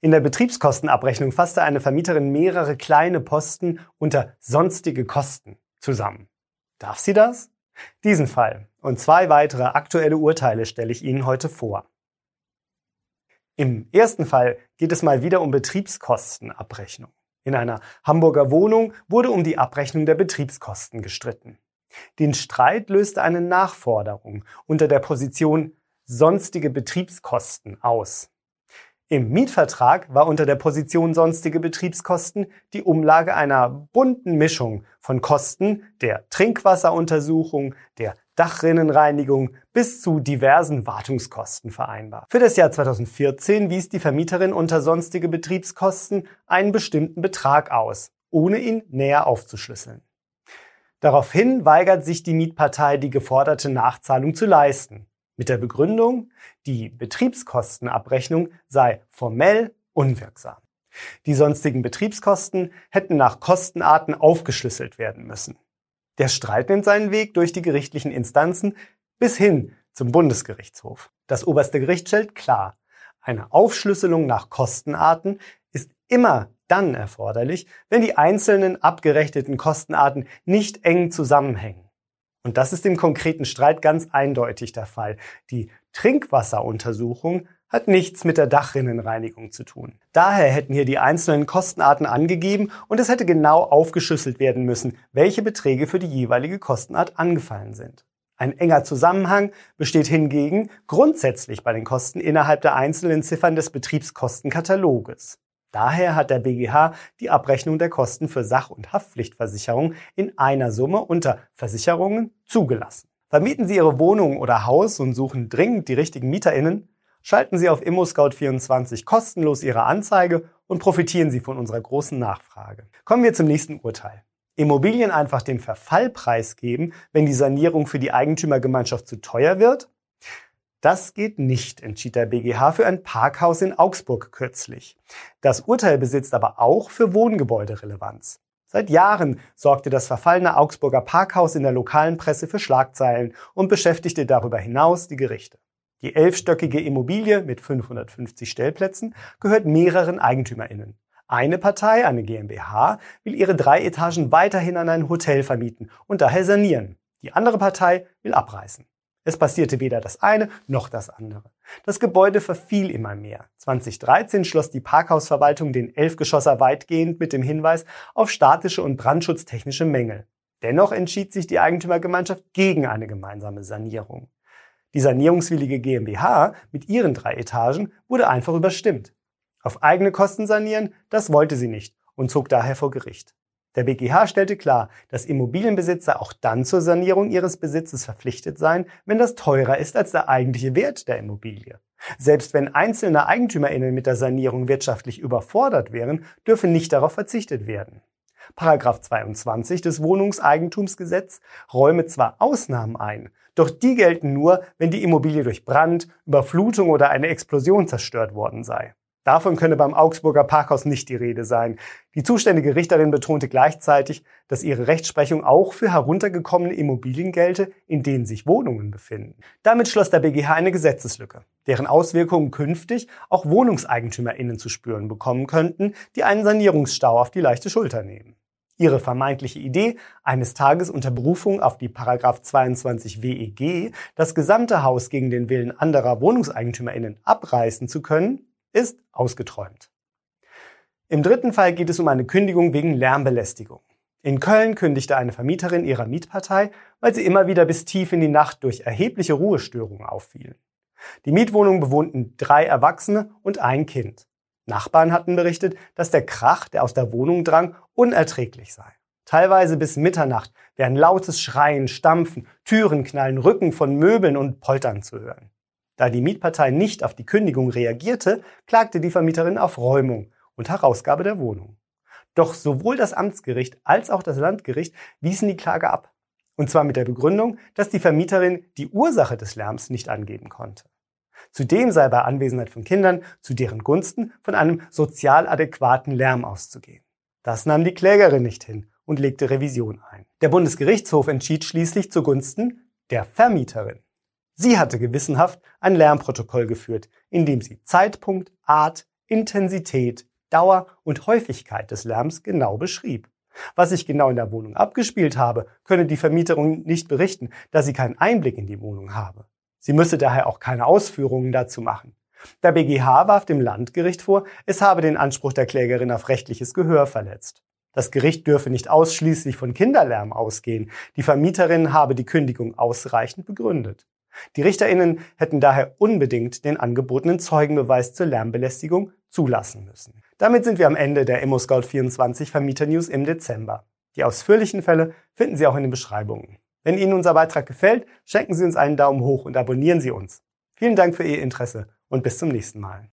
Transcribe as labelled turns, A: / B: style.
A: In der Betriebskostenabrechnung fasste eine Vermieterin mehrere kleine Posten unter sonstige Kosten zusammen. Darf sie das? Diesen Fall und zwei weitere aktuelle Urteile stelle ich Ihnen heute vor. Im ersten Fall geht es mal wieder um Betriebskostenabrechnung. In einer Hamburger Wohnung wurde um die Abrechnung der Betriebskosten gestritten. Den Streit löste eine Nachforderung unter der Position sonstige Betriebskosten aus. Im Mietvertrag war unter der Position sonstige Betriebskosten die Umlage einer bunten Mischung von Kosten der Trinkwasseruntersuchung, der Dachrinnenreinigung bis zu diversen Wartungskosten vereinbar. Für das Jahr 2014 wies die Vermieterin unter sonstige Betriebskosten einen bestimmten Betrag aus, ohne ihn näher aufzuschlüsseln. Daraufhin weigert sich die Mietpartei, die geforderte Nachzahlung zu leisten mit der Begründung, die Betriebskostenabrechnung sei formell unwirksam. Die sonstigen Betriebskosten hätten nach Kostenarten aufgeschlüsselt werden müssen. Der Streit nimmt seinen Weg durch die gerichtlichen Instanzen bis hin zum Bundesgerichtshof. Das oberste Gericht stellt klar, eine Aufschlüsselung nach Kostenarten ist immer dann erforderlich, wenn die einzelnen abgerechneten Kostenarten nicht eng zusammenhängen. Und das ist im konkreten Streit ganz eindeutig der Fall. Die Trinkwasseruntersuchung hat nichts mit der Dachrinnenreinigung zu tun. Daher hätten hier die einzelnen Kostenarten angegeben und es hätte genau aufgeschlüsselt werden müssen, welche Beträge für die jeweilige Kostenart angefallen sind. Ein enger Zusammenhang besteht hingegen grundsätzlich bei den Kosten innerhalb der einzelnen Ziffern des Betriebskostenkataloges. Daher hat der BGH die Abrechnung der Kosten für Sach- und Haftpflichtversicherung in einer Summe unter Versicherungen zugelassen. Vermieten Sie Ihre Wohnung oder Haus und suchen dringend die richtigen MieterInnen? Schalten Sie auf ImmoScout24 kostenlos Ihre Anzeige und profitieren Sie von unserer großen Nachfrage. Kommen wir zum nächsten Urteil. Immobilien einfach den Verfallpreis geben, wenn die Sanierung für die Eigentümergemeinschaft zu teuer wird? Das geht nicht, entschied der BGH für ein Parkhaus in Augsburg kürzlich. Das Urteil besitzt aber auch für Wohngebäude Relevanz. Seit Jahren sorgte das verfallene Augsburger Parkhaus in der lokalen Presse für Schlagzeilen und beschäftigte darüber hinaus die Gerichte. Die elfstöckige Immobilie mit 550 Stellplätzen gehört mehreren EigentümerInnen. Eine Partei, eine GmbH, will ihre drei Etagen weiterhin an ein Hotel vermieten und daher sanieren. Die andere Partei will abreißen. Es passierte weder das eine noch das andere. Das Gebäude verfiel immer mehr. 2013 schloss die Parkhausverwaltung den Elfgeschosser weitgehend mit dem Hinweis auf statische und brandschutztechnische Mängel. Dennoch entschied sich die Eigentümergemeinschaft gegen eine gemeinsame Sanierung. Die sanierungswillige GmbH mit ihren drei Etagen wurde einfach überstimmt. Auf eigene Kosten sanieren, das wollte sie nicht und zog daher vor Gericht. Der BGH stellte klar, dass Immobilienbesitzer auch dann zur Sanierung ihres Besitzes verpflichtet seien, wenn das teurer ist als der eigentliche Wert der Immobilie. Selbst wenn einzelne EigentümerInnen mit der Sanierung wirtschaftlich überfordert wären, dürfe nicht darauf verzichtet werden. Paragraph 22 des Wohnungseigentumsgesetz räume zwar Ausnahmen ein, doch die gelten nur, wenn die Immobilie durch Brand, Überflutung oder eine Explosion zerstört worden sei. Davon könne beim Augsburger Parkhaus nicht die Rede sein. Die zuständige Richterin betonte gleichzeitig, dass ihre Rechtsprechung auch für heruntergekommene Immobilien gelte, in denen sich Wohnungen befinden. Damit schloss der BGH eine Gesetzeslücke, deren Auswirkungen künftig auch WohnungseigentümerInnen zu spüren bekommen könnten, die einen Sanierungsstau auf die leichte Schulter nehmen. Ihre vermeintliche Idee, eines Tages unter Berufung auf die Paragraph 22 WEG das gesamte Haus gegen den Willen anderer WohnungseigentümerInnen abreißen zu können, ist ausgeträumt. Im dritten Fall geht es um eine Kündigung wegen Lärmbelästigung. In Köln kündigte eine Vermieterin ihrer Mietpartei, weil sie immer wieder bis tief in die Nacht durch erhebliche Ruhestörungen auffielen. Die Mietwohnung bewohnten drei Erwachsene und ein Kind. Nachbarn hatten berichtet, dass der Krach, der aus der Wohnung drang, unerträglich sei. Teilweise bis Mitternacht wären lautes Schreien, Stampfen, Türen knallen, Rücken von Möbeln und Poltern zu hören. Da die Mietpartei nicht auf die Kündigung reagierte, klagte die Vermieterin auf Räumung und Herausgabe der Wohnung. Doch sowohl das Amtsgericht als auch das Landgericht wiesen die Klage ab. Und zwar mit der Begründung, dass die Vermieterin die Ursache des Lärms nicht angeben konnte. Zudem sei bei Anwesenheit von Kindern zu deren Gunsten von einem sozial adäquaten Lärm auszugehen. Das nahm die Klägerin nicht hin und legte Revision ein. Der Bundesgerichtshof entschied schließlich zugunsten der Vermieterin. Sie hatte gewissenhaft ein Lärmprotokoll geführt, in dem sie Zeitpunkt, Art, Intensität, Dauer und Häufigkeit des Lärms genau beschrieb. Was sich genau in der Wohnung abgespielt habe, könne die Vermieterin nicht berichten, da sie keinen Einblick in die Wohnung habe. Sie müsse daher auch keine Ausführungen dazu machen. Der BGH warf dem Landgericht vor, es habe den Anspruch der Klägerin auf rechtliches Gehör verletzt. Das Gericht dürfe nicht ausschließlich von Kinderlärm ausgehen. Die Vermieterin habe die Kündigung ausreichend begründet. Die Richterinnen hätten daher unbedingt den angebotenen Zeugenbeweis zur Lärmbelästigung zulassen müssen. Damit sind wir am Ende der ImmoScout24 Vermieter News im Dezember. Die ausführlichen Fälle finden Sie auch in den Beschreibungen. Wenn Ihnen unser Beitrag gefällt, schenken Sie uns einen Daumen hoch und abonnieren Sie uns. Vielen Dank für Ihr Interesse und bis zum nächsten Mal.